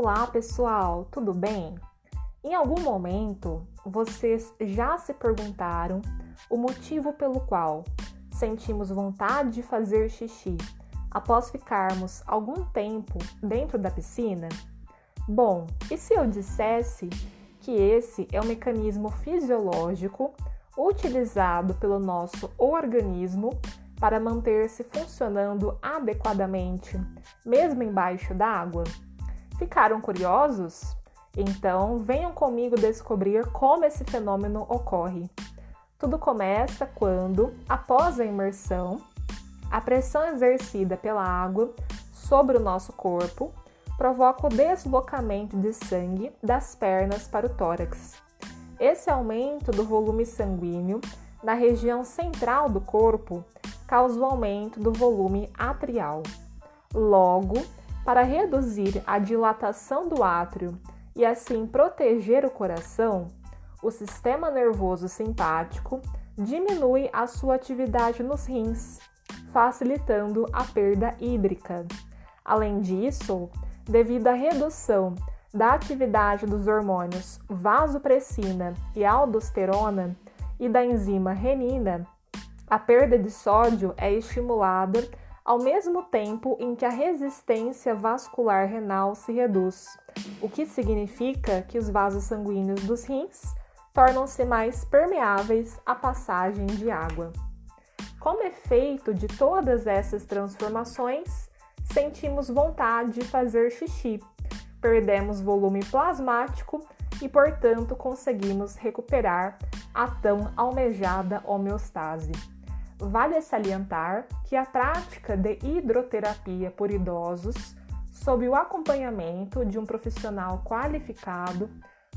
Olá, pessoal, tudo bem? Em algum momento vocês já se perguntaram o motivo pelo qual sentimos vontade de fazer xixi após ficarmos algum tempo dentro da piscina? Bom, e se eu dissesse que esse é um mecanismo fisiológico utilizado pelo nosso organismo para manter-se funcionando adequadamente, mesmo embaixo d'água? Ficaram curiosos? Então venham comigo descobrir como esse fenômeno ocorre. Tudo começa quando, após a imersão, a pressão exercida pela água sobre o nosso corpo provoca o deslocamento de sangue das pernas para o tórax. Esse aumento do volume sanguíneo na região central do corpo causa o aumento do volume atrial. Logo, para reduzir a dilatação do átrio e assim proteger o coração, o sistema nervoso simpático diminui a sua atividade nos rins, facilitando a perda hídrica. Além disso, devido à redução da atividade dos hormônios vasopressina e aldosterona e da enzima renina, a perda de sódio é estimulada ao mesmo tempo em que a resistência vascular renal se reduz, o que significa que os vasos sanguíneos dos rins tornam-se mais permeáveis à passagem de água. Como efeito de todas essas transformações, sentimos vontade de fazer xixi, perdemos volume plasmático e, portanto, conseguimos recuperar a tão almejada homeostase. Vale salientar que a prática de hidroterapia por idosos, sob o acompanhamento de um profissional qualificado,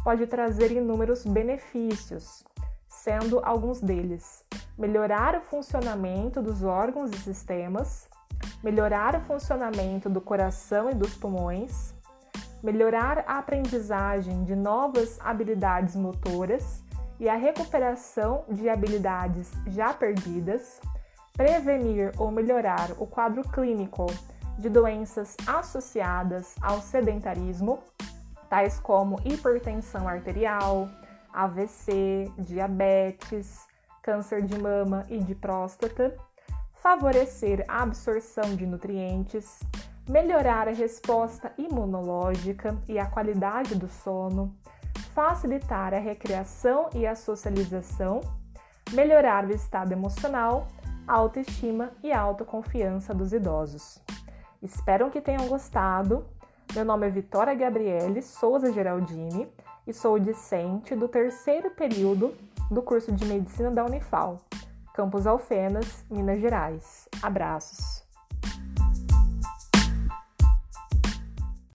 pode trazer inúmeros benefícios, sendo alguns deles melhorar o funcionamento dos órgãos e sistemas, melhorar o funcionamento do coração e dos pulmões, melhorar a aprendizagem de novas habilidades motoras e a recuperação de habilidades já perdidas, prevenir ou melhorar o quadro clínico de doenças associadas ao sedentarismo, tais como hipertensão arterial, AVC, diabetes, câncer de mama e de próstata, favorecer a absorção de nutrientes, melhorar a resposta imunológica e a qualidade do sono, facilitar a recreação e a socialização, melhorar o estado emocional, a autoestima e a autoconfiança dos idosos. Espero que tenham gostado. Meu nome é Vitória Gabriele Souza Geraldini e sou discente do terceiro período do curso de Medicina da Unifal, Campus Alfenas, Minas Gerais. Abraços!